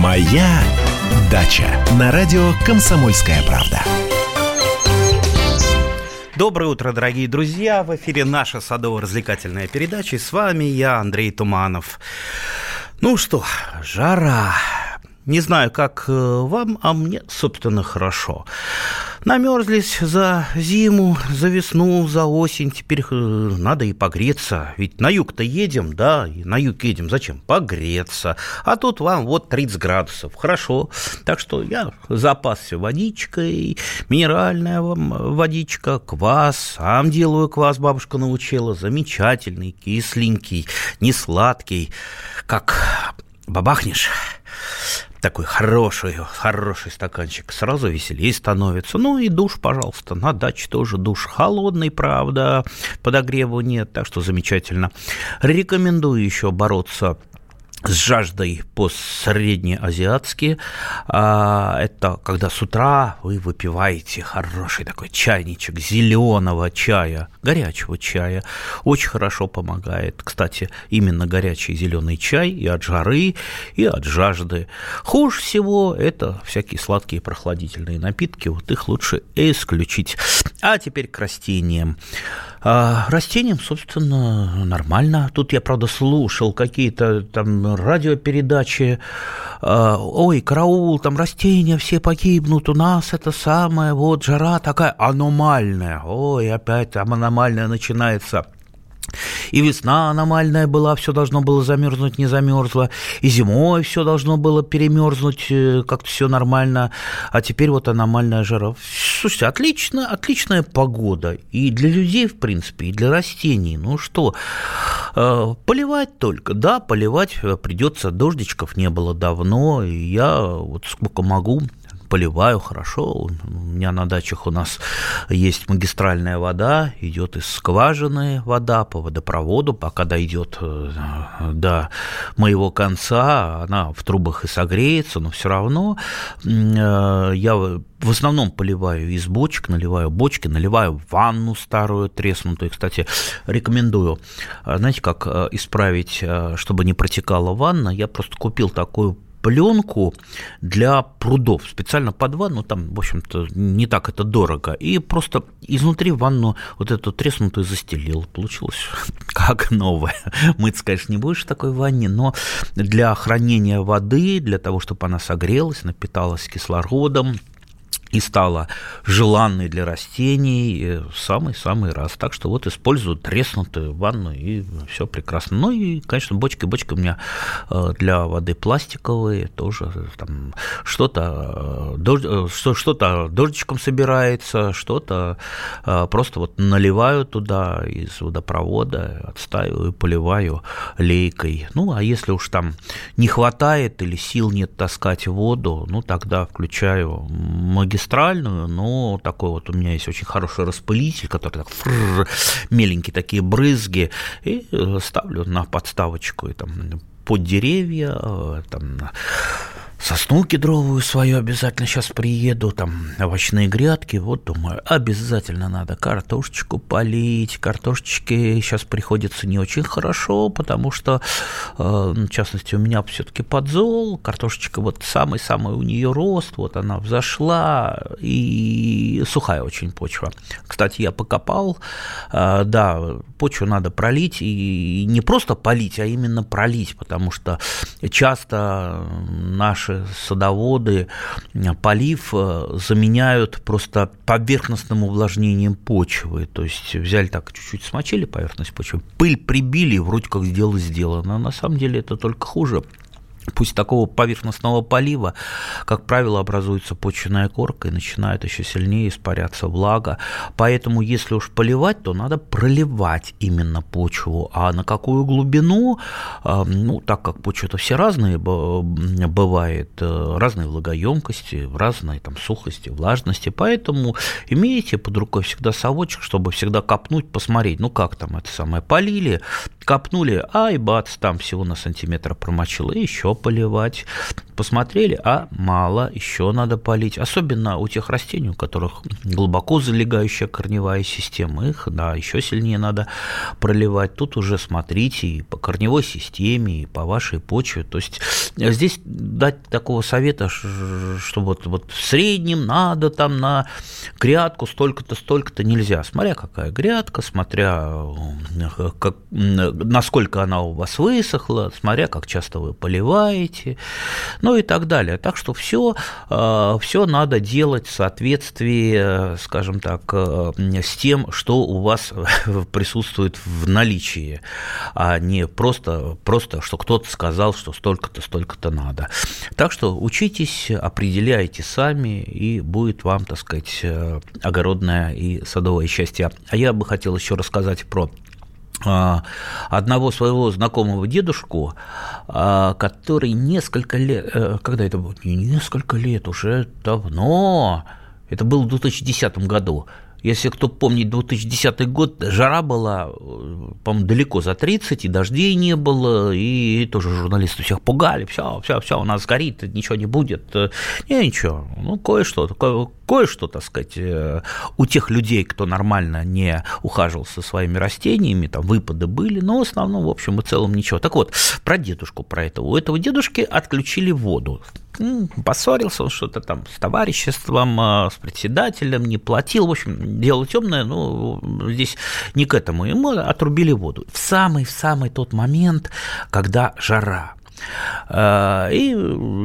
Моя дача на радио Комсомольская правда. Доброе утро, дорогие друзья! В эфире наша садово-развлекательная передача. И с вами я, Андрей Туманов. Ну что, жара. Не знаю, как э, вам, а мне, собственно, хорошо. Намерзлись за зиму, за весну, за осень. Теперь э, надо и погреться. Ведь на юг-то едем, да, и на юг едем. Зачем? Погреться. А тут вам вот 30 градусов. Хорошо. Так что я запасся водичкой, минеральная водичка, квас. Сам делаю квас, бабушка научила. Замечательный, кисленький, не сладкий. Как бабахнешь такой хороший, хороший стаканчик, сразу веселее становится. Ну и душ, пожалуйста, на даче тоже душ холодный, правда, подогрева нет, так что замечательно. Рекомендую еще бороться с жаждой по-среднеазиатски. А, это когда с утра вы выпиваете хороший такой чайничек зеленого чая, горячего чая. Очень хорошо помогает. Кстати, именно горячий зеленый чай и от жары, и от жажды. Хуже всего это всякие сладкие прохладительные напитки. Вот их лучше исключить. А теперь к растениям. А растениям, собственно, нормально. Тут я, правда, слушал какие-то там радиопередачи. А, ой, караул, там растения все погибнут, у нас это самое, вот жара такая аномальная. Ой, опять там аномальная начинается. И весна аномальная была, все должно было замерзнуть, не замерзло. И зимой все должно было перемерзнуть, э, как-то все нормально. А теперь вот аномальная жара. Слушайте, отлично, отличная погода. И для людей, в принципе, и для растений. Ну что, э, поливать только. Да, поливать придется. Дождичков не было давно. Я вот сколько могу поливаю хорошо. У меня на дачах у нас есть магистральная вода, идет из скважины вода по водопроводу, пока дойдет э, до моего конца, она в трубах и согреется, но все равно э, я в основном поливаю из бочек, наливаю бочки, наливаю ванну старую, треснутую. Кстати, рекомендую. Знаете, как э, исправить, чтобы не протекала ванна? Я просто купил такую пленку для прудов, специально под ванну, там, в общем-то, не так это дорого, и просто изнутри ванну вот эту треснутую застелил, получилось как новое. Мыться, конечно, не будешь в такой ванне, но для хранения воды, для того, чтобы она согрелась, напиталась кислородом, и стала желанной для растений самый-самый раз. Так что вот использую треснутую ванну, и все прекрасно. Ну и, конечно, бочки. Бочки у меня э, для воды пластиковые, тоже там что-то э, дождь, э, что-то дождичком собирается, что-то просто вот наливаю туда из водопровода, отстаиваю, поливаю лейкой. Ну, а если уж там не хватает или сил нет таскать воду, ну, тогда включаю магистраль магистральную, но такой вот у меня есть очень хороший распылитель, который так фррр, меленькие такие брызги, и э, ставлю на подставочку и там под деревья, э, там Сосну кедровую свою обязательно сейчас приеду, там овощные грядки, вот думаю, обязательно надо картошечку полить. Картошечки сейчас приходится не очень хорошо, потому что, э, в частности, у меня все-таки подзол, картошечка вот самый-самый у нее рост, вот она взошла, и сухая очень почва. Кстати, я покопал, э, да, почву надо пролить, и не просто полить, а именно пролить, потому что часто наши наши садоводы полив э, заменяют просто поверхностным увлажнением почвы. То есть взяли так, чуть-чуть смочили поверхность почвы, пыль прибили, вроде как сделано сделано. На самом деле это только хуже Пусть такого поверхностного полива, как правило, образуется почвенная корка и начинает еще сильнее испаряться влага. Поэтому, если уж поливать, то надо проливать именно почву. А на какую глубину, а, ну, так как почва-то все разные бывает, э, разные влагоемкости, разные там сухости, влажности, поэтому имейте под рукой всегда совочек, чтобы всегда копнуть, посмотреть, ну, как там это самое, полили, копнули, ай, бац, там всего на сантиметр промочило, и еще поливать, посмотрели, а мало, еще надо полить. Особенно у тех растений, у которых глубоко залегающая корневая система, их, да, еще сильнее надо проливать. Тут уже смотрите и по корневой системе, и по вашей почве. То есть здесь дать такого совета, что вот, вот в среднем надо там на грядку столько-то, столько-то нельзя. Смотря какая грядка, смотря как, насколько она у вас высохла, смотря как часто вы поливаете, ну и так далее. Так что все, э, все надо делать в соответствии, скажем так, э, с тем, что у вас присутствует в наличии, а не просто, просто что кто-то сказал, что столько-то, столько-то надо. Так что учитесь, определяйте сами, и будет вам, так сказать, э, огородное и садовое счастье. А я бы хотел еще рассказать про одного своего знакомого дедушку, а, который несколько лет, э, когда это было, не несколько лет, уже давно, это было в 2010 году, если кто помнит 2010 год, жара была, по-моему, далеко за 30, и дождей не было, и тоже журналисты всех пугали, все, все, все, у нас горит, ничего не будет. Не, ничего, ну, кое-что, кое-что, так сказать, э, у тех людей, кто нормально не ухаживал со своими растениями, там выпады были, но в основном, в общем и целом, ничего. Так вот, про дедушку, про этого. У этого дедушки отключили воду поссорился он что-то там с товариществом, а, с председателем, не платил, в общем, дело темное, но здесь не к этому, ему отрубили воду. В самый, в самый тот момент, когда жара, и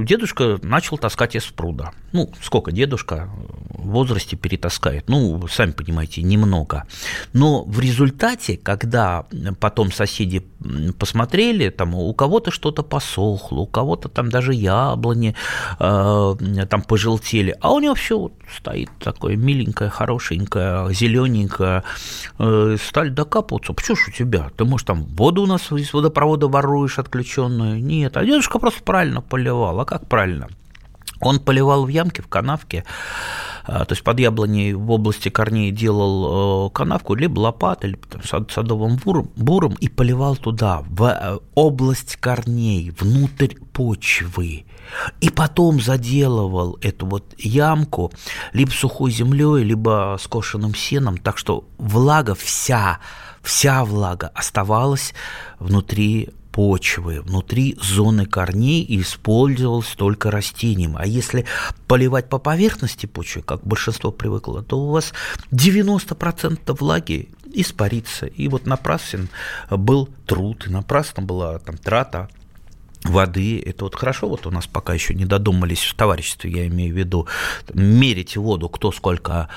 дедушка начал таскать из пруда. Ну, сколько дедушка в возрасте перетаскает? Ну, сами понимаете, немного. Но в результате, когда потом соседи посмотрели, там у кого-то что-то посохло, у кого-то там даже яблони э, там пожелтели, а у него все вот стоит такое миленькое, хорошенькое, зелененькое, э, стали докапываться. Почему ж у тебя? Ты, может, там воду у нас из водопровода воруешь отключенную? Нет, а дедушка просто правильно поливал. А как правильно? Он поливал в ямке, в канавке, а, то есть под яблоней в области корней делал э, канавку либо лопатой, либо садовым буром, буром и поливал туда, в э, область корней, внутрь почвы. И потом заделывал эту вот ямку либо сухой землей, либо скошенным сеном, так что влага вся, вся влага оставалась внутри почвы, внутри зоны корней и использовалось только растением. А если поливать по поверхности почвы, как большинство привыкло, то у вас 90% влаги испарится. И вот напрасен был труд, и напрасно была там трата воды. Это вот хорошо, вот у нас пока еще не додумались в товариществе, я имею в виду, мерить воду, кто сколько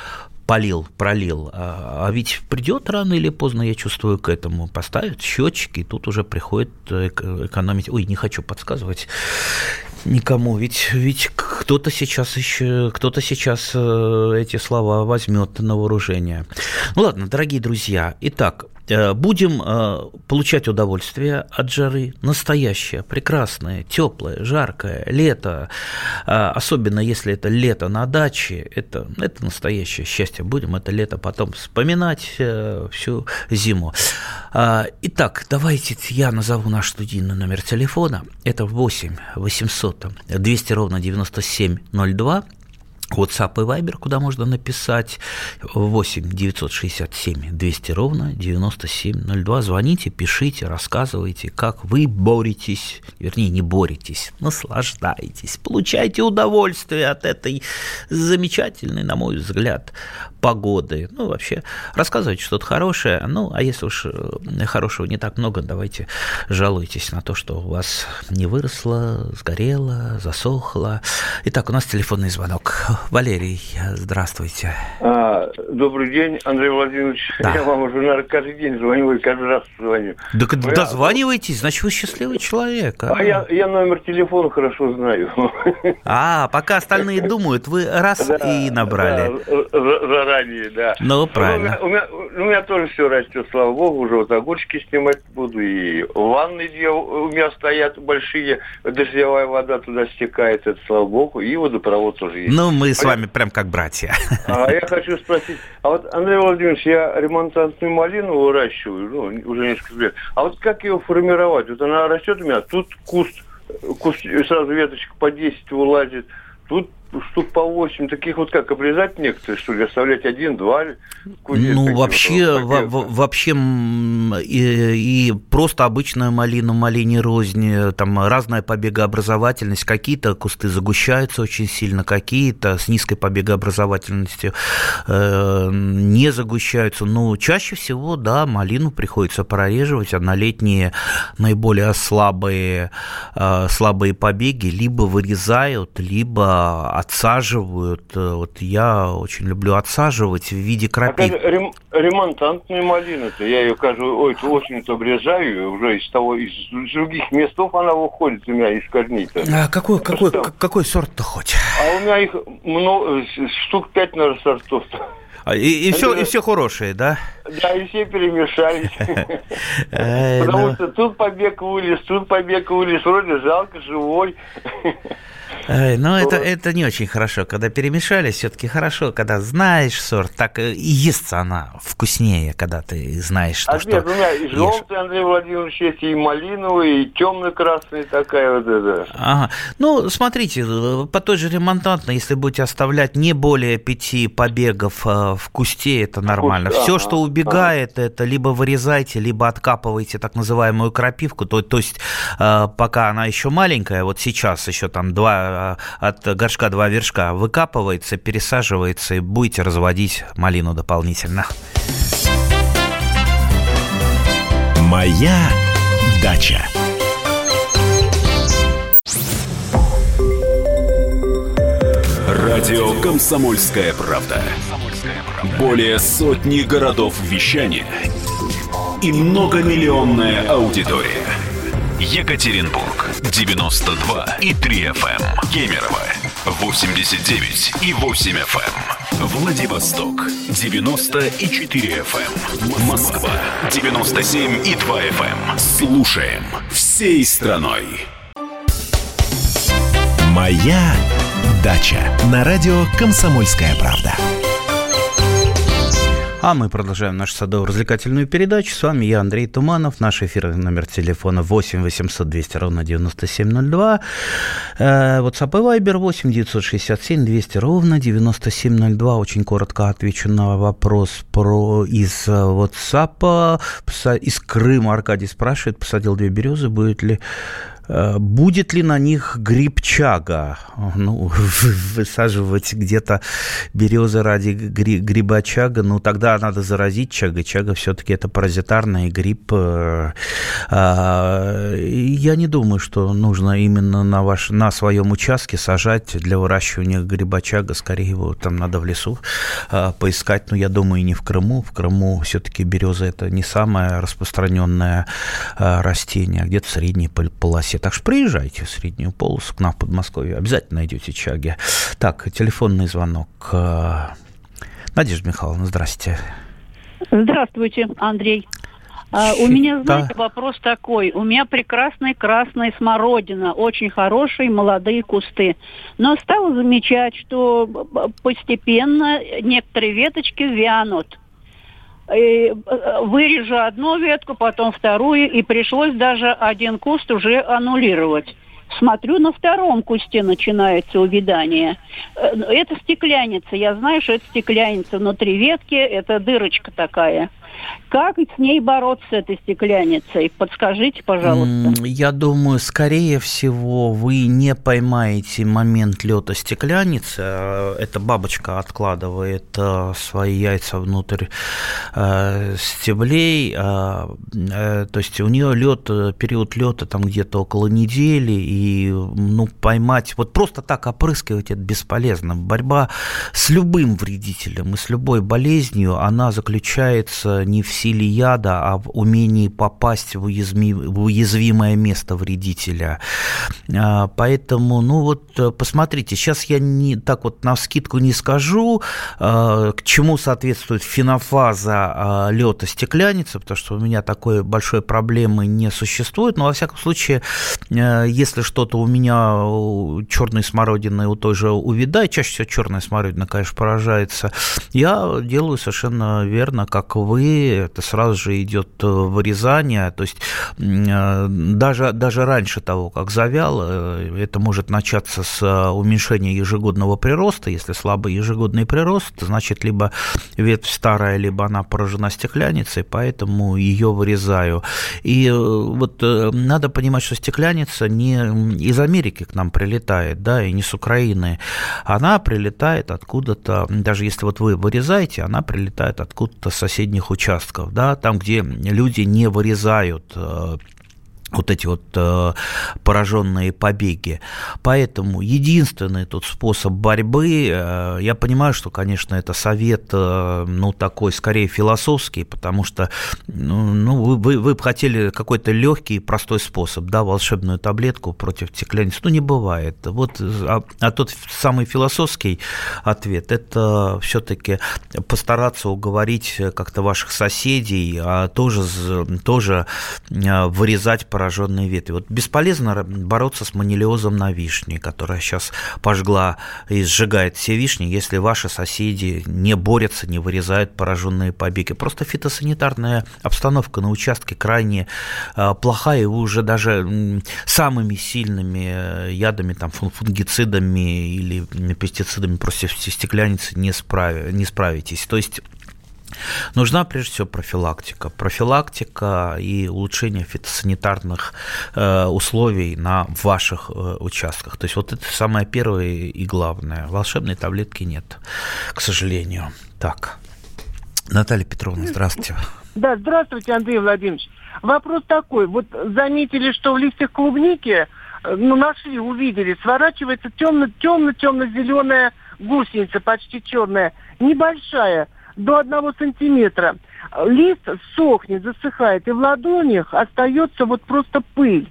полил, пролил. А, а ведь придет рано или поздно, я чувствую, к этому. Поставят счетчики, и тут уже приходит э, экономить. Ой, не хочу подсказывать никому, ведь, ведь кто-то сейчас еще, кто-то сейчас э, эти слова возьмет на вооружение. Ну ладно, дорогие друзья, итак, будем э, получать удовольствие от жары, настоящее, прекрасное, теплое, жаркое, лето, э, особенно если это лето на даче, это, это настоящее счастье. Будем это лето потом вспоминать всю зиму. Итак, давайте я назову наш студийный номер телефона. Это 8 800 200 ровно 9702. WhatsApp и Viber, куда можно написать 8 967 200 ровно 9702. Звоните, пишите, рассказывайте, как вы боретесь, вернее, не боретесь, наслаждаетесь, получайте удовольствие от этой замечательной, на мой взгляд, погоды. Ну, вообще, рассказывайте что-то хорошее. Ну, а если уж э, хорошего не так много, давайте жалуйтесь на то, что у вас не выросло, сгорело, засохло. Итак, у нас телефонный звонок. Валерий, здравствуйте. А, добрый день, Андрей Владимирович. Да. Я вам уже, наверное, каждый день звоню и каждый раз звоню. Да Вы... дозванивайтесь, значит, вы счастливый человек. А, а я, я номер телефона хорошо знаю. А, пока остальные думают, вы раз да, и набрали. Да, заранее, да. Ну, правильно. У меня, у, меня, у меня тоже все растет, слава богу, уже вот огурчики снимать буду, и ванны у меня стоят большие, дождевая вода туда стекает, это слава богу, и водопровод тоже есть. Ну, мы с вами прям как братья. А я хочу спросить, а вот, Андрей Владимирович, я ремонтантную малину выращиваю, ну, уже несколько лет, а вот как ее формировать? Вот она растет у меня, тут куст куст, сразу веточка по 10 вылазит. Тут штук по 8, таких вот как обрезать некоторые, что ли, оставлять один-два? Ну, вообще, вот, вообще и, и просто обычная малина, малине рознь, там разная побегообразовательность, какие-то кусты загущаются очень сильно, какие-то с низкой побегообразовательностью э, не загущаются, но чаще всего, да, малину приходится прореживать, а на летние наиболее слабые, э, слабые побеги либо вырезают, либо отсаживают. Э, вот я очень люблю отсаживать в виде крапивы. А рем, ремонтантная малина-то, я ее каждую ой, очень-то обрезаю, уже из того, из других местов она выходит у меня из корней-то. А какой, какой, какой сорт-то хоть? А у меня их много, штук пять, наверное, сортов-то. А, и, и, все, и все хорошие, да? Да, и все перемешались. Потому ну. что тут побег вылез, тут побег вылез, вроде жалко, живой. Ну, это, это не очень хорошо. Когда перемешались, все-таки хорошо, когда знаешь сорт, так и естся она вкуснее, когда ты знаешь, что... А что нет, у меня и желтый, Андрей Владимирович, есть, и малиновый, и темно-красный такая вот эта. Ага. Ну, смотрите, по той же ремонтантной, если будете оставлять не более пяти побегов э, в кусте, это нормально. Все, ага, что убегает, ага. это либо вырезайте, либо откапывайте так называемую крапивку, то, то есть э, пока она еще маленькая, вот сейчас еще там два Э, от горшка два вершка выкапывается, пересаживается, и будете разводить малину дополнительно. Моя дача. Радио Комсомольская правда". Более сотни городов вещания и многомиллионная аудитория. Екатеринбург 92 и 3 FM. Эм. Кемерово 89 и 8 FM. Эм. Владивосток 94 FM. Эм. Москва 97 и 2 FM. Слушаем всей страной. Моя дача на радио Комсомольская правда. А мы продолжаем нашу садово-развлекательную передачу. С вами я, Андрей Туманов. Наш эфирный номер телефона 8 800 200 ровно 9702. Э, WhatsApp и Viber 8 967 200 ровно 9702. Очень коротко отвечу на вопрос про из WhatsApp. Из Крыма Аркадий спрашивает, посадил две березы, будет ли Э, будет ли на них грибчага? Ну, высаживать где-то березы ради грибочага, ну, тогда надо заразить чага. Чага все-таки это паразитарный гриб. Э, а, я не думаю, что нужно именно на, ваш, на своем участке сажать для выращивания грибочага. Скорее его там надо в лесу э, поискать. Но я думаю, и не в Крыму. В Крыму все-таки береза это не самое распространенное растение, а где-то в средней полосе Подмосковье. Так что приезжайте в Среднюю полосу к нам в Подмосковье. Обязательно найдете чаги. Так, телефонный звонок. Надежда Михайловна, здрасте. Здравствуйте, Андрей. А, у меня, знаете, да. вопрос такой. У меня прекрасная красная смородина, очень хорошие молодые кусты. Но стала замечать, что постепенно некоторые веточки вянут. Э, вырежу одну ветку, потом вторую, и пришлось даже один куст уже аннулировать. Смотрю, на втором кусте начинается увядание. Э, это стекляница. Я знаю, что это стекляница. Внутри ветки это дырочка такая. Как с ней бороться, этой стекляницей? Подскажите, пожалуйста. Я думаю, скорее всего, вы не поймаете момент лета стекляницы. А эта бабочка откладывает э, свои яйца внутрь э, стеблей. Э, то есть у нее лед, период лета там где-то около недели, и ну, поймать, вот просто так опрыскивать это бесполезно. Борьба с любым вредителем и с любой болезнью, она заключается не в силе яда, а в умении попасть в, уязми, в уязвимое место вредителя. А, поэтому, ну вот, посмотрите, сейчас я не так вот на скидку не скажу, а, к чему соответствует фенофаза а, лета стекляницы, потому что у меня такой большой проблемы не существует, но во всяком случае, если что-то у меня черной смородины у той же увидает, чаще всего черная смородина, конечно, поражается, я делаю совершенно верно, как вы, это сразу же идет э, вырезание, то есть э, даже, даже раньше того, как завял, это может начаться с уменьшения ежегодного прироста, если слабый ежегодный прирост, значит, либо ветвь старая, либо она поражена стекляницей, поэтому ее вырезаю. И вот надо понимать, что стекляница не из Америки к нам прилетает, да, и не с Украины, она прилетает откуда-то, даже если вот вы вырезаете, она прилетает откуда-то с соседних участков, да, там, где люди не вырезают э, вот эти вот э, пораженные побеги. Поэтому единственный тут способ борьбы, э, я понимаю, что, конечно, это совет, э, ну, такой скорее философский, потому что, ну, ну вы, вы, вы бы хотели какой-то легкий, простой способ, да, волшебную таблетку против стекляницы. Ну, не бывает. Вот, а, а тот самый философский ответ, это все-таки постараться уговорить как-то ваших соседей, а тоже, тоже э, вырезать пораженные ветви. Вот бесполезно бороться с манилиозом на вишне, которая сейчас пожгла и сжигает все вишни, если ваши соседи не борются, не вырезают пораженные побеги. Просто фитосанитарная обстановка на участке крайне а, плохая, и вы уже даже самыми сильными э, ядами, там, фунгицидами или пестицидами против стекляницы не, справ... не справитесь. То есть Нужна прежде всего профилактика. Профилактика и улучшение фитосанитарных э, условий на ваших э, участках. То есть вот это самое первое и главное. Волшебной таблетки нет, к сожалению. Так. Наталья Петровна, здравствуйте. Да, здравствуйте, Андрей Владимирович. Вопрос такой. Вот заметили, что в листьях клубники, э, ну, нашли, увидели, сворачивается темно-темно-темно-зеленая гусеница, почти черная, небольшая – до одного сантиметра. Лист сохнет, засыхает, и в ладонях остается вот просто пыль.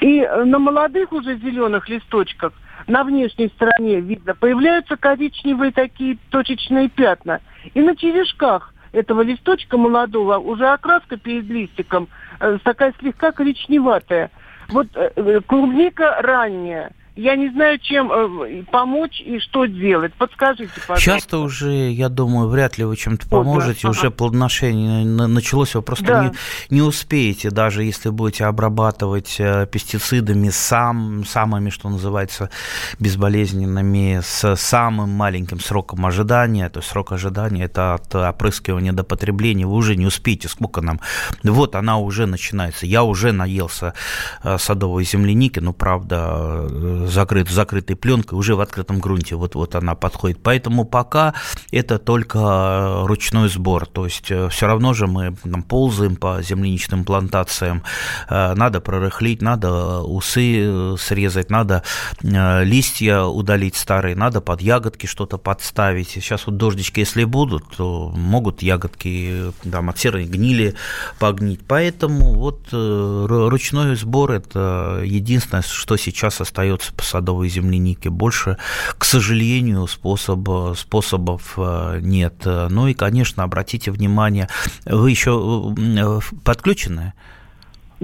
И э, на молодых уже зеленых листочках на внешней стороне видно, появляются коричневые такие точечные пятна. И на черешках этого листочка молодого уже окраска перед листиком э, такая слегка коричневатая. Вот э, клубника ранняя – я не знаю, чем э, помочь и что делать. Подскажите, пожалуйста. Часто уже, я думаю, вряд ли вы чем-то поможете. Вот, да. Уже ага. плодоношение началось, вы просто да. не, не успеете, даже если будете обрабатывать э, пестицидами сам, самыми, что называется, безболезненными, с самым маленьким сроком ожидания. То есть срок ожидания – это от опрыскивания до потребления. Вы уже не успеете. Сколько нам? Вот она уже начинается. Я уже наелся э, садовой земляники, ну, правда, закрыт, закрытой пленкой, уже в открытом грунте вот, вот она подходит. Поэтому пока это только ручной сбор, то есть э, все равно же мы там, ползаем по земляничным плантациям, э, надо прорыхлить, надо усы э, срезать, надо листья удалить старые, надо под ягодки что-то подставить. Сейчас вот дождички, если будут, то могут ягодки там, от серой гнили погнить. Поэтому вот ручной сбор – это единственное, что сейчас остается по садовой землянике. Больше, к сожалению, способ, способов э, нет. Ну и, конечно, обратите внимание, вы еще э, подключены?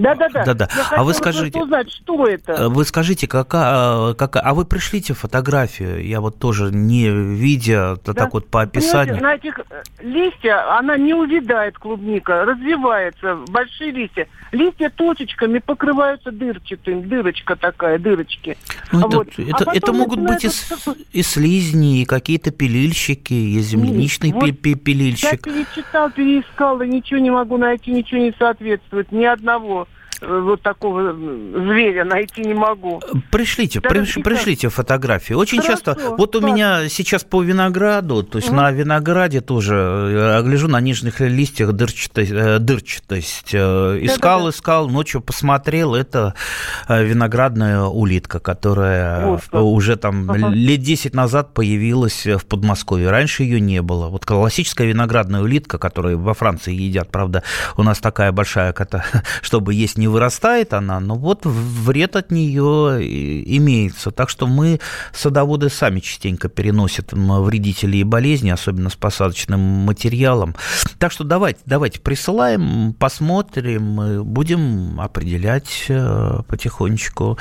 Да, да, да. да, да. а вы скажите, узнать, что это. Э, вы скажите, какая, какая, а вы пришлите фотографию, я вот тоже не видя, да. так вот по описанию. Понимаете, на этих э, листья она не увядает клубника, развивается, большие листья. Листья точечками покрываются дырчатым, дырочка такая, дырочки. Ну, вот. это, а это могут быть и, и слизни, и какие-то пилильщики, и земляничный вот пилильщик. Я перечитал, переискал, и ничего не могу найти, ничего не соответствует, ни одного вот такого зверя найти не могу. Пришлите, приш, пришлите фотографии. Очень Хорошо, часто, вот у меня сейчас по винограду, то есть угу. на винограде тоже, э, гляжу на нижних листьях дырчатость, э, дырчатость. Э, искал, да, да, искал, ночью посмотрел, это виноградная улитка, которая вот, уже там ага. лет 10 назад появилась в Подмосковье. Раньше ее не было. Вот классическая виноградная улитка, которую во Франции едят, правда, у нас такая большая, чтобы есть не вырастает она, но вот вред от нее имеется. Так что мы, садоводы, сами частенько переносят вредители и болезни, особенно с посадочным материалом. Так что давайте, давайте присылаем, посмотрим, будем определять э, потихонечку.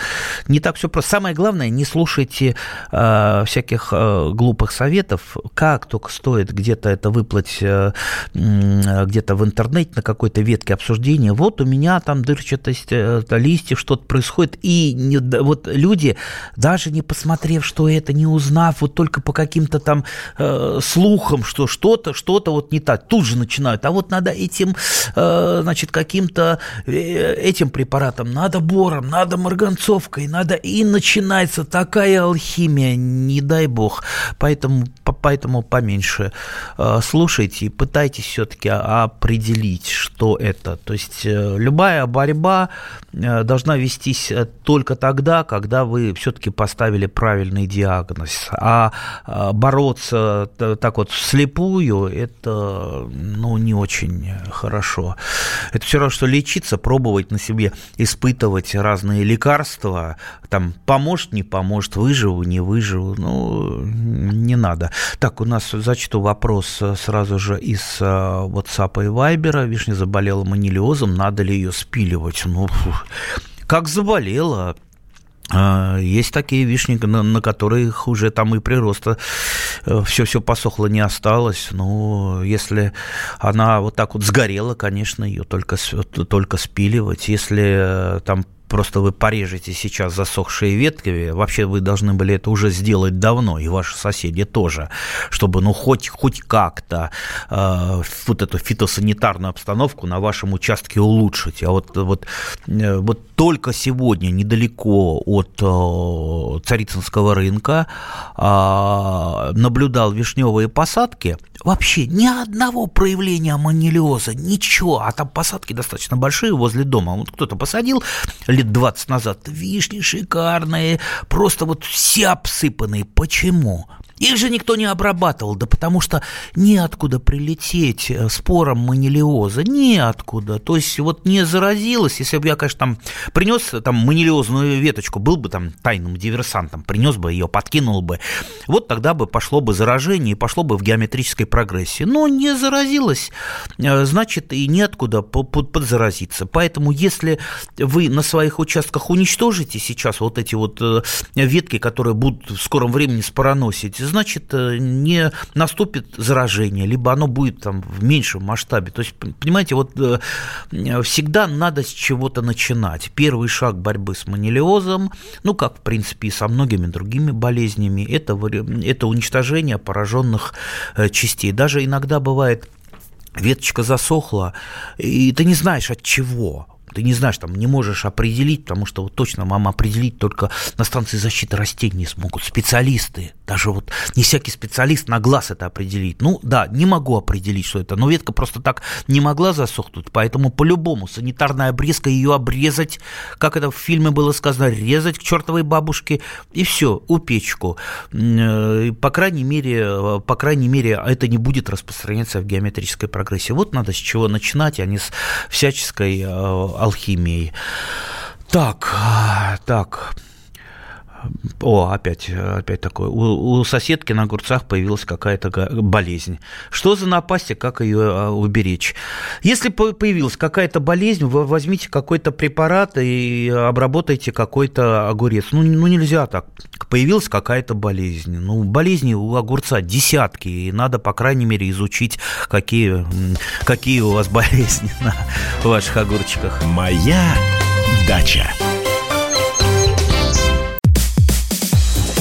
Не так все просто. Самое главное, не слушайте э, всяких э, глупых советов. Как только стоит где-то это выплатить э, где-то в интернете на какой-то ветке обсуждения, вот у меня там дырчатость э, листьев, что-то происходит, и не, вот люди, даже не посмотрев, что это, не узнав, вот только по каким-то там э, слухам, что что-то, что-то вот не так, тут же начинают, а вот надо этим, э, значит, каким-то э, этим препаратом, надо бором, надо марганцовкой, надо, и начинается такая алхимия, не дай бог, поэтому, поэтому поменьше э, слушайте и пытайтесь все-таки определить, что это, то есть э, любая борьба э, должна вестись э, только тогда, когда вы все-таки поставили правильный диагноз. А бороться так вот вслепую, это ну, не очень хорошо. Это все равно, что лечиться, пробовать на себе, испытывать разные лекарства, там, поможет, не поможет, выживу, не выживу, ну, не надо. Так, у нас зачту вопрос сразу же из WhatsApp и Viber. Вишня заболела манилиозом, надо ли ее спиливать? Ну, как заболела, есть такие вишни, на, на которых уже там и прироста все-все э, посохло, не осталось. Ну, если она вот так вот сгорела, конечно, ее только, только спиливать. Если э, там просто вы порежете сейчас засохшие ветки, вообще вы должны были это уже сделать давно, и ваши соседи тоже, чтобы ну хоть, хоть как-то э, вот эту фитосанитарную обстановку на вашем участке улучшить. А вот, вот, э, вот только сегодня недалеко от э, Царицынского рынка э, наблюдал вишневые посадки, вообще ни одного проявления манилиоза, ничего, а там посадки достаточно большие возле дома. Вот кто-то посадил лет 20 назад, вишни шикарные, просто вот все обсыпанные. Почему? Их же никто не обрабатывал, да потому что неоткуда прилететь э, спором манилиоза, неоткуда. То есть вот не заразилась, если бы я, конечно, там принес там манилиозную веточку, был бы там тайным диверсантом, принес бы ее, подкинул бы, вот тогда бы пошло бы заражение и пошло бы в геометрической прогрессии. Но не заразилась, э, значит, и неоткуда подзаразиться. Поэтому если вы на своих участках уничтожите сейчас вот эти вот э, ветки, которые будут в скором времени спороносить, значит, э, не наступит заражение, либо оно будет там в меньшем масштабе. То есть, понимаете, вот э, всегда надо с чего-то начинать. Первый шаг борьбы с манилиозом, ну, как, в принципе, и со многими другими болезнями, это, это уничтожение пораженных э, частей. Даже иногда бывает веточка засохла, и ты не знаешь от чего. Ты не знаешь, там не можешь определить, потому что вот точно мама определить только на станции защиты растений смогут специалисты. Даже вот не всякий специалист на глаз это определить. Ну да, не могу определить, что это. Но ветка просто так не могла засохнуть, поэтому по-любому санитарная обрезка, ее обрезать, как это в фильме было сказано, резать к чертовой бабушке, и все, у печку. Э, по крайней мере, э, по крайней мере, это не будет распространяться в геометрической прогрессии. Вот надо с чего начинать, а не с всяческой э, алхимией. Так, так. О, опять, опять такое. У, у соседки на огурцах появилась какая-то болезнь. Что за напасть и как ее а, уберечь? Если появилась какая-то болезнь, вы возьмите какой-то препарат и обработайте какой-то огурец. Ну, ну нельзя так. Появилась какая-то болезнь. Ну, болезни у огурца десятки, и надо, по крайней мере, изучить, какие, какие у вас болезни на ваших огурчиках. Моя дача.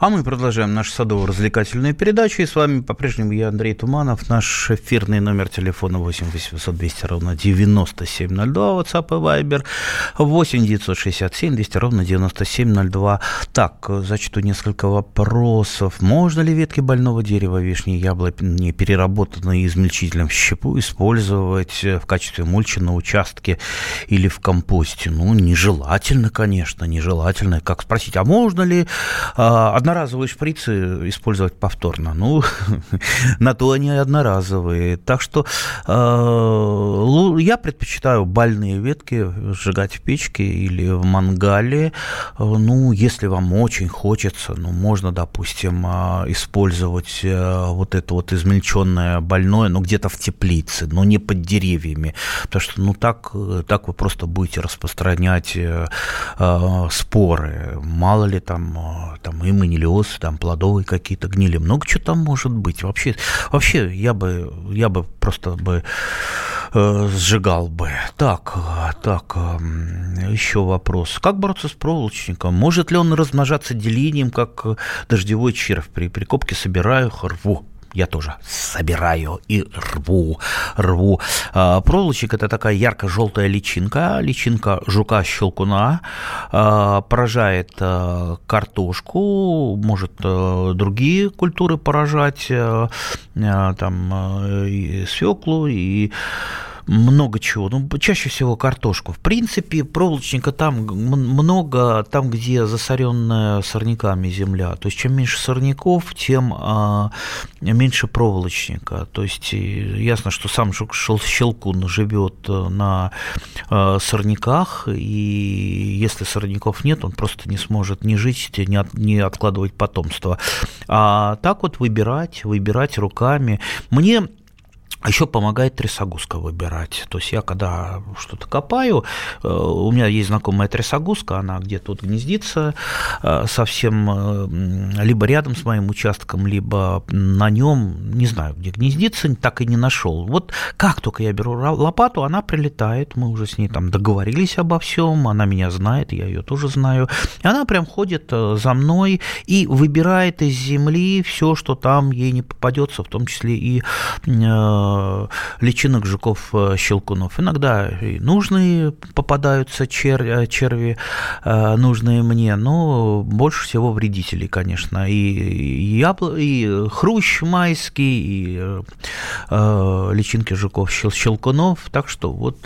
А мы продолжаем нашу садово-развлекательную передачу. И с вами по-прежнему я, Андрей Туманов. Наш эфирный номер телефона 8 800 200 ровно 9702. WhatsApp и Viber 8 967 200 ровно 9702. Так, зачту несколько вопросов. Можно ли ветки больного дерева, вишни, яблони, переработанные измельчителем щепу, использовать в качестве мульчи на участке или в компосте? Ну, нежелательно, конечно, нежелательно. Как спросить, а можно ли а, одноразовые шприцы использовать повторно. Ну, на то они одноразовые. Так что э, я предпочитаю бальные ветки сжигать в печке или в мангале. Э, ну, если вам очень хочется, ну, можно, допустим, э, использовать вот это вот измельченное больное, ну, где-то в теплице, но не под деревьями. Потому что, ну, так, так вы просто будете распространять споры. Мало ли там, там им и не гнилез, там плодовые какие-то гнили, много чего там может быть. Вообще, вообще я бы, я бы просто бы э, сжигал бы. Так, так, э, еще вопрос. Как бороться с проволочником? Может ли он размножаться делением, как дождевой червь? При прикопке собираю, рву я тоже собираю и рву, рву. А, проволочек – это такая ярко-желтая личинка, личинка жука-щелкуна, а, поражает а, картошку, может другие культуры поражать, там, и свеклу, и много чего. Ну, чаще всего картошку. В принципе, проволочника там много, там, где засоренная сорняками земля. То есть, чем меньше сорняков, тем а, меньше проволочника. То есть, ясно, что сам щелкун живет э, на а, сорняках, и если сорняков нет, он просто не сможет ни жить, ни, от, ни откладывать потомство. А так вот выбирать, выбирать руками. Мне а еще помогает трясогузка выбирать. То есть я когда что-то копаю, э, у меня есть знакомая трясогузка, она где-то вот гнездится э, совсем э, либо рядом с моим участком, либо на нем, не знаю, где гнездится, так и не нашел. Вот как только я беру лопату, она прилетает, мы уже с ней там договорились обо всем, она меня знает, я ее тоже знаю. И она прям ходит за мной и выбирает из земли все, что там ей не попадется, в том числе и личинок жуков-щелкунов. Э, Иногда и нужные попадаются чер, э, черви, нужные мне, но больше всего вредителей, конечно. И, ябл... и хрущ майский, и личинки жуков-щелкунов. Так что вот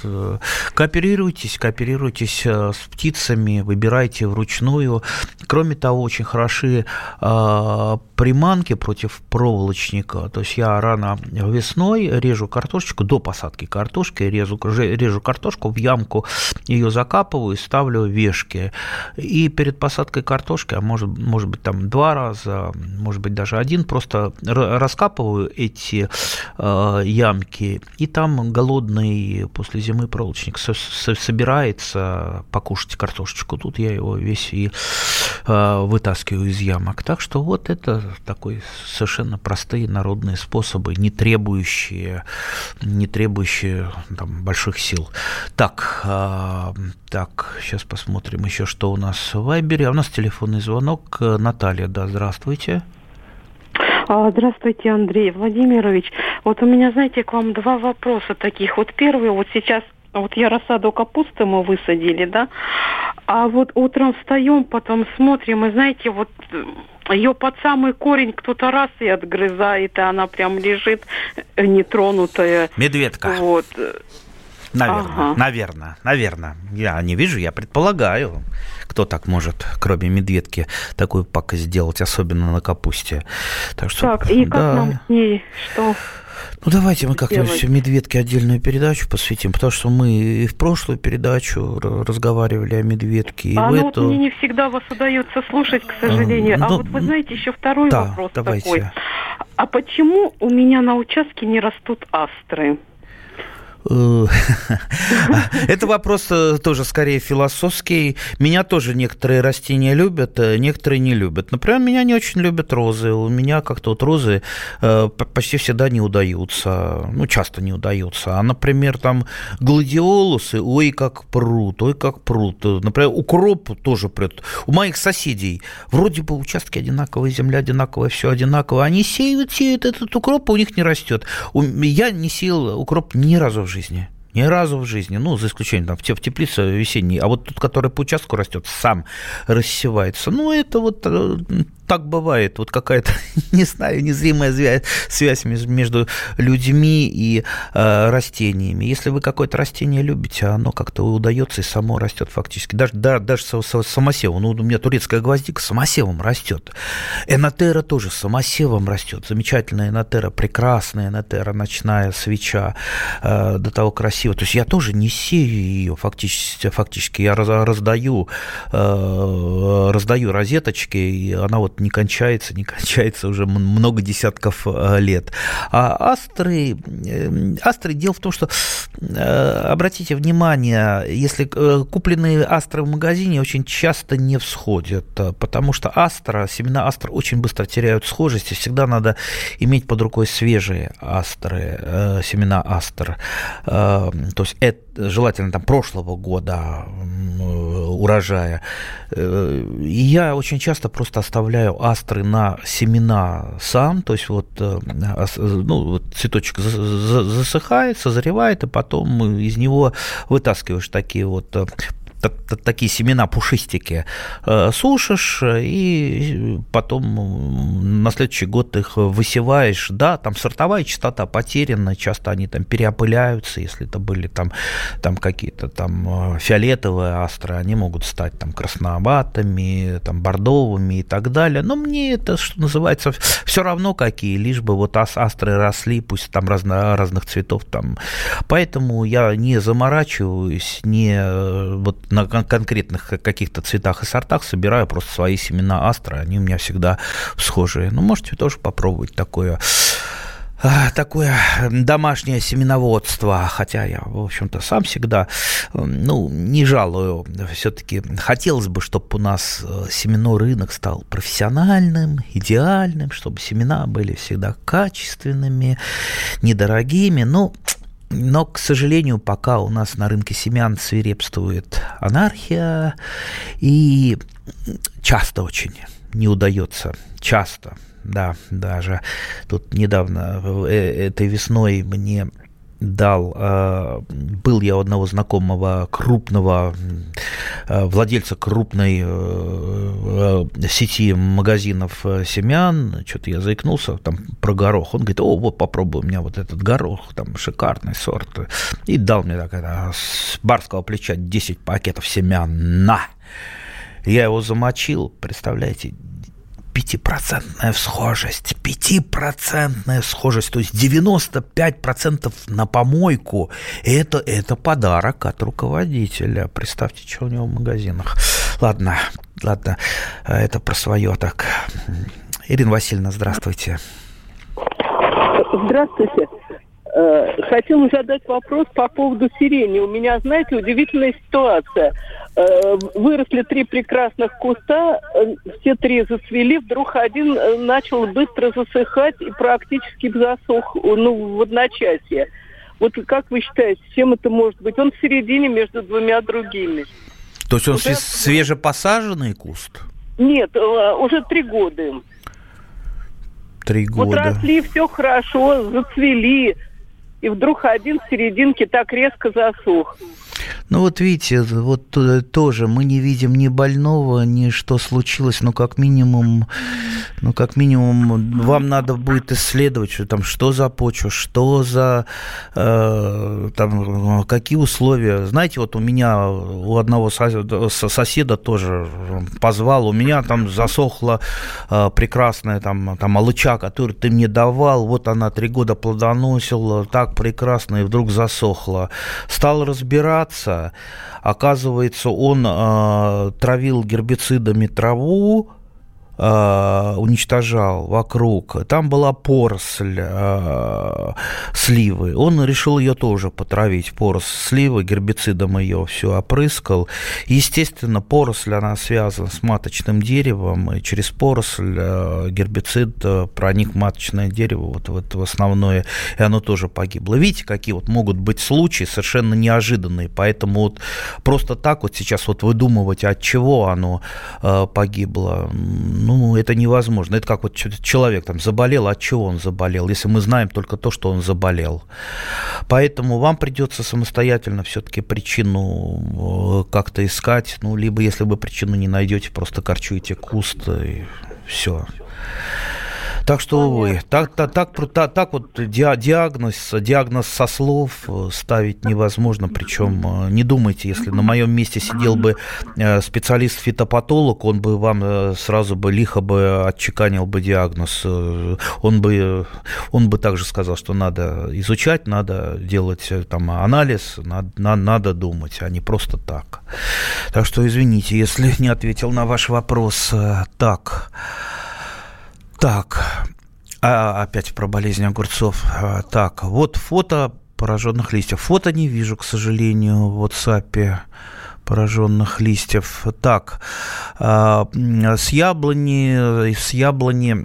кооперируйтесь, кооперируйтесь с птицами, выбирайте вручную. Кроме того, очень хороши приманки против проволочника. То есть я рано весной режу картошечку до посадки картошки, режу, режу картошку в ямку, ее закапываю и ставлю вешки. И перед посадкой картошки, а может, может быть там два раза, может быть даже один, просто раскапываю эти э, ямки, и там голодный после зимы проволочник собирается покушать картошечку. Тут я его весь и э, вытаскиваю из ямок. Так что вот это такой совершенно простые народные способы, не требующие, не требующие там, больших сил. Так, э, так, сейчас посмотрим еще, что у нас в Вайбере. А у нас телефонный звонок. Наталья, да, здравствуйте. А, здравствуйте, Андрей Владимирович. Вот у меня, знаете, к вам два вопроса таких. Вот первый, вот сейчас вот я рассаду капусты мы высадили, да, а вот утром встаем, потом смотрим, и знаете, вот ее под самый корень кто-то раз и отгрызает, и она прям лежит э, нетронутая. Медведка. Вот. Наверное, ага. наверное, наверное. Я не вижу, я предполагаю, кто так может, кроме медведки, такую пакость сделать, особенно на капусте. Так, что, так и да. как нам с ней, что ну, давайте мы как-нибудь медведке отдельную передачу посвятим, потому что мы и в прошлую передачу разговаривали о медведке. И а в ну, эту... вот мне не всегда вас удается слушать, к сожалению. А, а вот вы знаете, еще второй да, вопрос давайте. такой. А почему у меня на участке не растут астры? Э, это вопрос э, тоже скорее философский. Меня тоже некоторые растения любят, э, некоторые не любят. Например, меня не очень любят розы. У меня как-то вот розы почти всегда не удаются. Ну, часто не удаются. А, например, там гладиолусы, ой, как прут, ой, как прут. Например, укроп тоже прет. У моих соседей вроде бы участки одинаковые, земля одинаковая, все одинаково. Они сеют, сеют этот укроп, а у них не растет. Я не сеял укроп ни разу в жизни. Ни разу в жизни, ну, за исключением там, в теплице весенней, а вот тот, который по участку растет, сам рассевается. Ну, это вот э, так бывает, вот какая-то, не знаю, незримая связь между людьми и э, растениями. Если вы какое-то растение любите, оно как-то удается и само растет фактически. Даже, да, даже самосевом. Ну, у меня турецкая гвоздика самосевом растет. Энотера тоже самосевом растет. Замечательная энотера, прекрасная энотера, ночная свеча, э, до того красиво. То есть я тоже не сею ее фактически, фактически я раздаю, э, раздаю розеточки, и она вот не кончается, не кончается уже много десятков э, лет. А астры, э, астры, дело в том, что, э, обратите внимание, если купленные астры в магазине очень часто не всходят, потому что астра, семена астр очень быстро теряют схожесть, и всегда надо иметь под рукой свежие астры, семена астр. То есть это желательно там прошлого года урожая. И я очень часто просто оставляю астры на семена сам, то есть вот, э, ну, вот цветочек засыхает, созревает, и потом из него вытаскиваешь такие вот э, такие семена пушистики э, сушишь, и потом на следующий год их высеваешь. Да, там сортовая частота потеряна, часто они там переопыляются, если это были там, там какие-то там э, фиолетовые астры, они могут стать там красноватыми, там бордовыми и так далее. Но мне это, что называется, все равно какие, лишь бы вот астры росли, пусть там разно, разных цветов там. Поэтому я не заморачиваюсь, не э, вот на конкретных каких-то цветах и сортах собираю просто свои семена астра, они у меня всегда схожие. Ну, можете тоже попробовать такое а, такое домашнее семеноводство, хотя я, в общем-то, сам всегда, ну, не жалую, все-таки хотелось бы, чтобы у нас э, семенной рынок стал профессиональным, идеальным, чтобы семена были всегда качественными, недорогими, но но, к сожалению, пока у нас на рынке семян свирепствует анархия, и часто очень не удается, часто, да, даже тут недавно, э, этой весной мне дал, э, был я у одного знакомого крупного э, владельца крупной э, сети магазинов семян, что-то я заикнулся там про горох, он говорит, о, вот попробуй у меня вот этот горох, там шикарный сорт, и дал мне так это, с барского плеча 10 пакетов семян, на! Я его замочил, представляете, пятипроцентная схожесть, пятипроцентная схожесть, то есть 95% на помойку. Это, это подарок от руководителя. Представьте, что у него в магазинах. Ладно, ладно, это про свое так. Ирина Васильевна, здравствуйте. Здравствуйте. Э, хотела задать вопрос по поводу сирени. У меня, знаете, удивительная ситуация. Э, выросли три прекрасных куста, э, все три зацвели, вдруг один начал быстро засыхать и практически засох ну, в одночасье. Вот как вы считаете, чем это может быть? Он в середине между двумя другими. То есть он уже... свежепосаженный куст? Нет, уже три года. Три года. Вот росли, все хорошо, зацвели, и вдруг один в серединке так резко засух. Ну вот видите, вот тоже мы не видим ни больного, ни что случилось, но как минимум, ну как минимум вам надо будет исследовать, что там, что за почва, что за, э, там, какие условия. Знаете, вот у меня, у одного соседа, соседа тоже позвал, у меня там засохла э, прекрасная там, там алыча, которую ты мне давал, вот она три года плодоносила, так прекрасно, и вдруг засохла. Стал разбираться, Оказывается, он э, травил гербицидами траву, э, уничтожал вокруг, там была поросль э, сливы. Он решил ее тоже потравить, поросль сливы, гербицидом ее все опрыскал. Естественно, поросль, она связана с маточным деревом, и через поросль э, гербицид э, проник в маточное дерево, вот, вот в основное, и оно тоже погибло. Видите, какие вот могут быть случаи совершенно неожиданные, поэтому вот просто так вот сейчас вот выдумывать, от чего оно э, погибло, ну, это невозможно. Это как вот человек там заболел, от чего он заболел, если мы знаем только то, что он заболел. Поэтому вам придется самостоятельно все-таки причину э, как-то искать, ну, либо если вы причину не найдете, просто корчуете куст и все. Так что, увы, так, так, так, так, так вот диагноз, диагноз со слов э, ставить невозможно. Причем, э, не думайте, если на моем месте сидел бы э, специалист-фитопатолог, он бы вам сразу бы лихо бы отчеканил бы диагноз. Он бы, он бы также сказал, что надо изучать, надо делать там анализ, надо, надо думать, а не просто так. Так что, извините, если не ответил на ваш вопрос. Так. Так, а, опять про болезнь огурцов. А, так, вот фото пораженных листьев. Фото не вижу, к сожалению, в WhatsApp пораженных листьев. Так, а, с яблони, с яблони,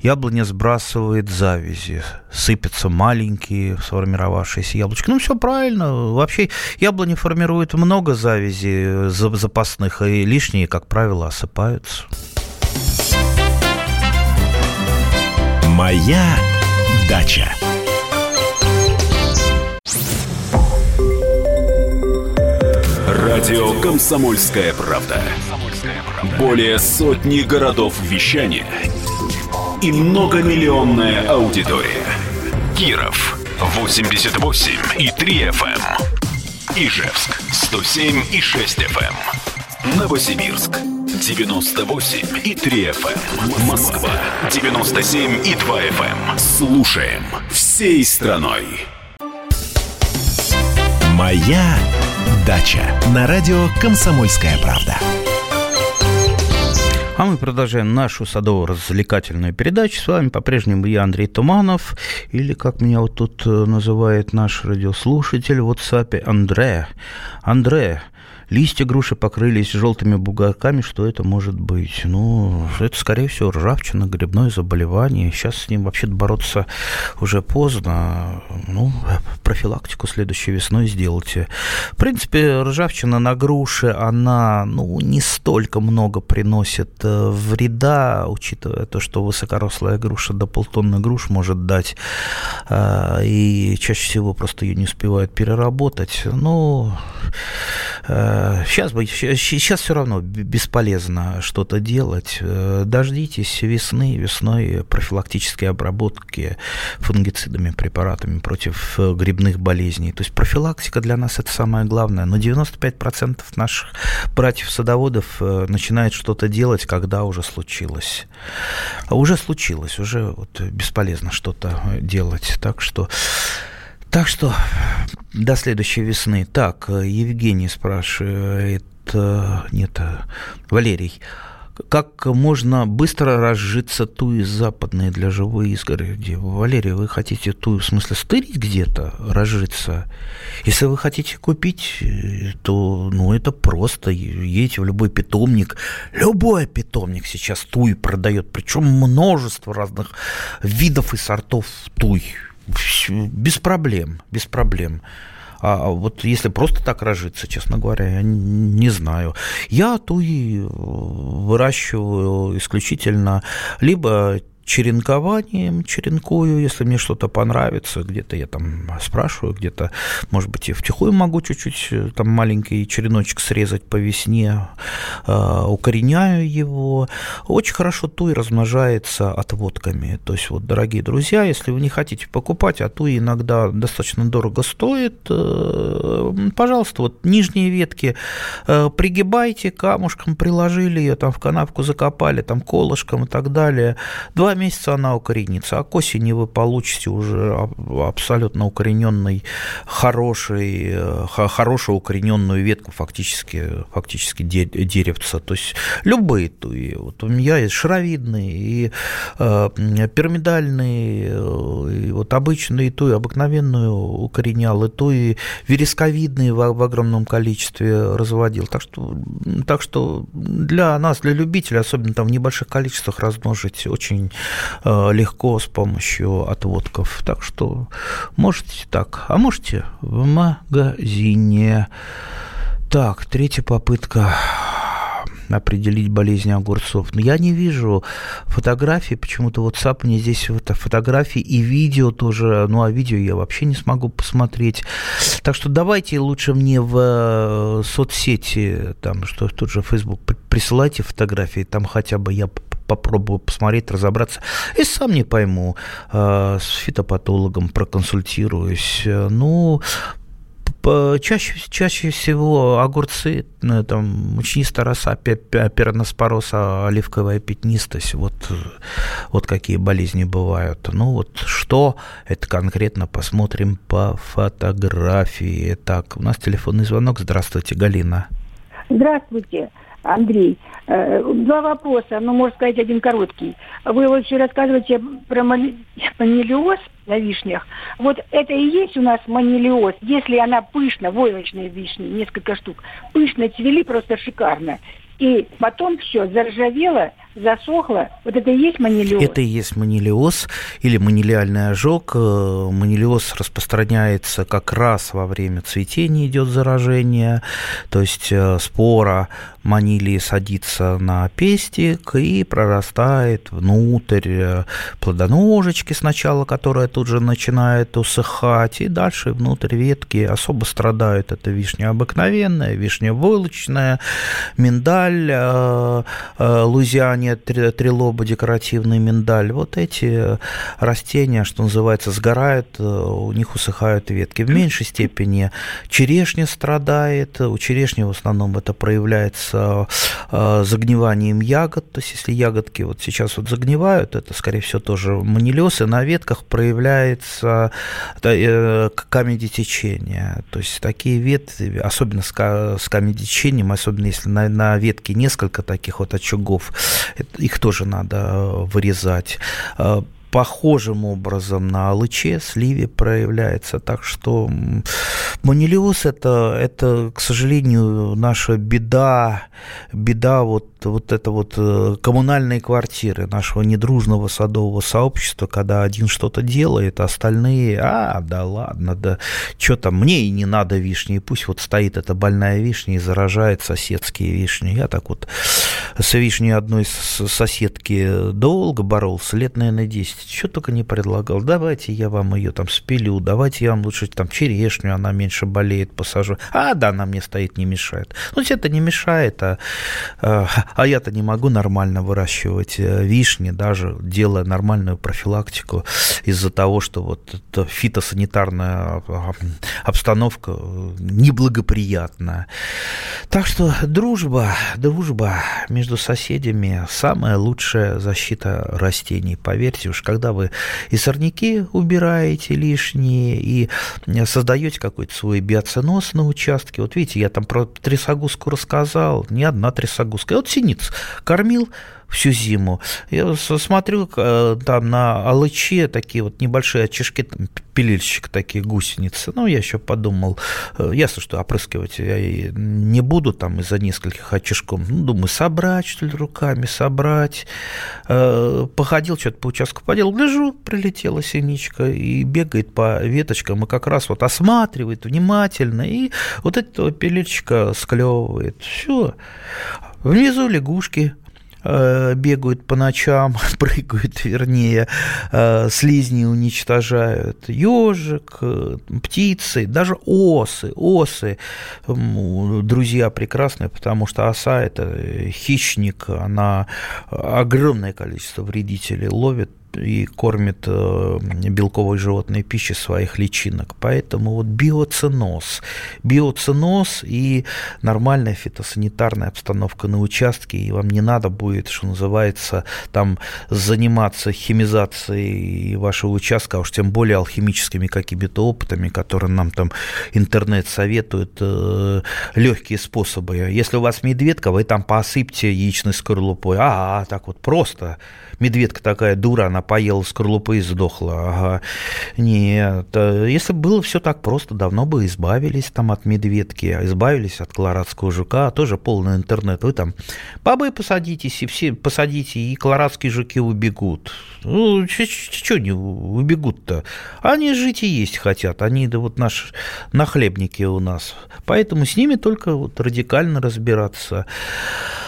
яблоня сбрасывает завязи, сыпятся маленькие сформировавшиеся яблочки. Ну, все правильно. Вообще, яблони формируют много завязи запасных, и лишние, как правило, осыпаются. Моя дача. Радио Комсомольская правда". Более сотни городов вещания и многомиллионная аудитория. Киров 88 и 3 FM. Эм. Ижевск 107 и 6 FM. Новосибирск 98 и 3 FM. Эм. Москва 97 и 2 FM. Эм. Слушаем всей страной. Моя дача на радио Комсомольская правда. А мы продолжаем нашу садово-развлекательную передачу. С вами по-прежнему я, Андрей Туманов, или, как меня вот тут э, называет наш радиослушатель в WhatsApp, Андре. Андре, Листья груши покрылись желтыми бугорками. Что это может быть? Ну, это, скорее всего, ржавчина, грибное заболевание. Сейчас с ним вообще бороться уже поздно. Ну, профилактику следующей весной сделайте. В принципе, ржавчина на груше, она, ну, не столько много приносит э, вреда, учитывая то, что высокорослая груша до полтонны груш может дать. Э, и чаще всего просто ее не успевают переработать. Ну, Сейчас, сейчас все равно бесполезно что-то делать. Э, дождитесь весны, весной профилактические обработки фунгицидами, препаратами против э, грибных болезней. То есть профилактика для нас это самое главное. Но 95% наших братьев-садоводов э, начинают что-то делать, когда уже случилось. Уже случилось, уже вот бесполезно что-то делать. Так что так что до следующей весны. Так, Евгений спрашивает, нет, Валерий, как можно быстро разжиться туи западные для живой изгороди? Валерий, вы хотите ту, в смысле, стырить где-то, разжиться? Если вы хотите купить, то, ну, это просто. Едете в любой питомник. Любой питомник сейчас туи продает, причем множество разных видов и сортов туй без проблем, без проблем. А вот если просто так рожиться, честно говоря, я не знаю. Я туи выращиваю исключительно либо черенкованием, черенкую, если мне что-то понравится, где-то я там спрашиваю, где-то, может быть, я втихую могу чуть-чуть э, там маленький череночек срезать по весне, э, укореняю его. Очень хорошо туй размножается отводками. То есть, вот, дорогие друзья, если вы не хотите покупать, а туи иногда достаточно дорого стоит, э, пожалуйста, вот нижние ветки пригибайте, камушком приложили ее, там в канавку закопали, там колышком и так далее. Два месяца она укоренится, а к осени вы получите уже абсолютно укорененный, хороший, э, хорошую укорененную ветку, фактически, фактически деревца. То есть любые. Вот у меня есть шаровидные, и э, пирамидальные, и вот обычные туи, обыкновенную укоренял, и туи вересковидные в, в огромном количестве разводил. Так что, так что для нас, для любителей, особенно там в небольших количествах размножить очень э, легко с помощью отводков. Так что можете так, а можете в магазине. Так, третья попытка определить болезнь огурцов. Но я не вижу фотографий, почему-то WhatsApp мне здесь вот фотографии и видео тоже, ну а видео я вообще не смогу посмотреть. Так что давайте лучше мне в э, соцсети, там, что тут же Facebook, присылайте фотографии, там хотя бы я попробую посмотреть, разобраться. И сам не пойму, э, с фитопатологом проконсультируюсь. Ну, чаще, чаще всего огурцы, ну, там, мучнистая роса, пероноспороса, оливковая пятнистость, вот, вот какие болезни бывают. Ну вот что, это конкретно посмотрим по фотографии. Так, у нас телефонный звонок. Здравствуйте, Галина. Здравствуйте. Андрей, э, два вопроса, ну, можно сказать, один короткий. Вы вот все рассказываете про манилиоз на вишнях. Вот это и есть у нас манилиоз. Если она пышно, войлочные вишни, несколько штук, пышно цвели просто шикарно. И потом все заржавело, засохло. Вот это и есть манилиоз? Это и есть манилиоз или манилиальный ожог. Э, манилиоз распространяется как раз во время цветения идет заражение, то есть э, спора манилии садится на пестик и прорастает внутрь э, плодоножечки сначала, которая тут же начинает усыхать, и дальше внутрь ветки особо страдают. Это вишня обыкновенная, вишня войлочная, миндаль, лузиане растения трилоба, декоративный миндаль, вот эти растения, что называется, сгорают, э, у них усыхают ветки. В меньшей степени черешня страдает, у черешни в основном это проявляется э, загниванием ягод, то есть если ягодки вот сейчас вот загнивают, это, скорее всего, тоже манилез, на ветках проявляется э, камедитечение, то есть такие ветви, особенно с камедитечением, особенно если на, на ветке несколько таких вот очагов, их тоже надо э, вырезать. Э, похожим образом на алыче, сливе проявляется. Так что манилиоз это, это, к сожалению, наша беда, беда вот вот это вот э, коммунальные квартиры нашего недружного садового сообщества, когда один что-то делает, а остальные, а, да ладно, да, что там, мне и не надо вишни, пусть вот стоит эта больная вишня и заражает соседские вишни. Я так вот с вишней одной соседки долго боролся, лет, наверное, 10, что только не предлагал, давайте я вам ее там спилю, давайте я вам лучше там черешню, она меньше болеет, посажу. А, да, она мне стоит, не мешает. Ну, это не мешает, а, а а я-то не могу нормально выращивать э, вишни, даже делая нормальную профилактику из-за того, что вот эта фитосанитарная обстановка э, неблагоприятная. Так что дружба, дружба между соседями самая лучшая защита растений. Поверьте уж, когда вы и сорняки убираете лишние, и создаете какой-то свой биоценоз на участке. Вот видите, я там про трясогузку рассказал, не одна трясогузка. И вот синиц кормил всю зиму. Я смотрю э, там на алыче такие вот небольшие очишки, пилильщик такие гусеницы. Ну, я еще подумал, э, ясно, что опрыскивать я не буду там из-за нескольких очишков. Ну, думаю, собрать, что ли, руками, собрать. Э, походил, что-то по участку поделал, гляжу, прилетела синичка и бегает по веточкам, и как раз вот осматривает внимательно, и вот этого пилильщика склевывает. Все. Внизу лягушки бегают по ночам, прыгают, вернее, э, слизни уничтожают, ежик, э, птицы, даже осы, осы, друзья прекрасные, потому что оса – это хищник, она огромное количество вредителей ловит, и кормит э, белковой животной пищей своих личинок. Поэтому вот биоценоз, биоценоз и нормальная фитосанитарная обстановка на участке, и вам не надо будет, что называется, там заниматься химизацией вашего участка, а уж тем более алхимическими какими-то опытами, которые нам там интернет советует, э, легкие способы. Если у вас медведка, вы там посыпьте яичной скорлупой. А, так вот просто медведка такая дура, она поела скорлупы и сдохла. Ага. Нет, э, если было все так просто, давно бы избавились там от медведки, избавились от колорадского жука, тоже полный интернет. Вы там бабы посадитесь, и все посадите, и колорадские жуки убегут. Ну, что не убегут-то? Они жить и есть хотят, они да вот наши нахлебники у нас. Поэтому с ними только вот радикально разбираться.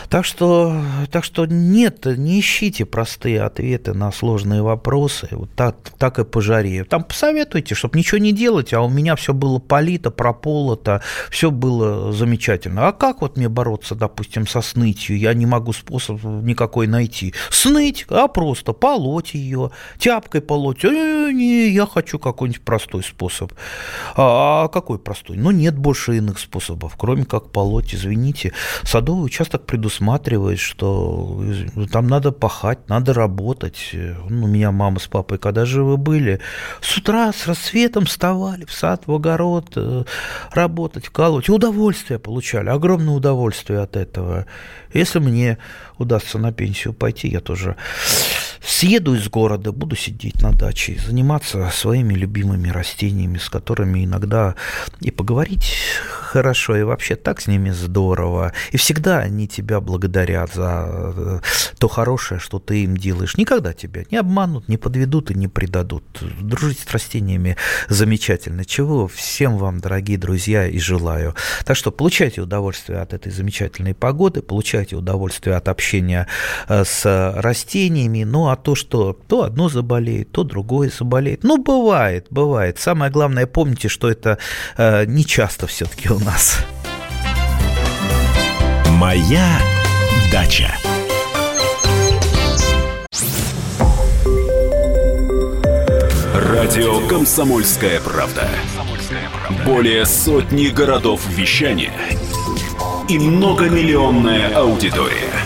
Так что, так что нет, не ищите простые ответы на сложные вопросы, вот так, так и по жаре. Там посоветуйте, чтобы ничего не делать, а у меня все было полито, прополото, все было замечательно. А как вот мне бороться, допустим, со снытью? Я не могу способ никакой найти. Сныть, а просто полоть ее, тяпкой полоть. Э, не, я хочу какой-нибудь простой способ. А, а какой простой? Ну, нет больше иных способов, кроме как полоть, извините. Садовый участок предусмотрен усматривает, что там надо пахать, надо работать. Ну, у меня мама с папой, когда живы были, с утра с рассветом вставали в сад, в огород, э, работать, вкалывать. Удовольствие получали, огромное удовольствие от этого. Если мне удастся на пенсию пойти, я тоже съеду из города, буду сидеть на даче, заниматься своими любимыми растениями, с которыми иногда и поговорить хорошо, и вообще так с ними здорово. И всегда они тебя благодарят за э, то хорошее, что ты им делаешь. Никогда тебя не обманут, не подведут и не предадут. Дружить с растениями замечательно. Чего всем вам, дорогие друзья, и желаю. Так что получайте удовольствие от этой замечательной погоды, получайте удовольствие от общения э, с растениями, ну а то, что то одно заболеет, то другое заболеет. Ну, бывает, бывает. Самое главное, помните, что это э, не часто все-таки у нас. Моя дача. Радио Комсомольская правда". Более сотни городов вещания и многомиллионная аудитория.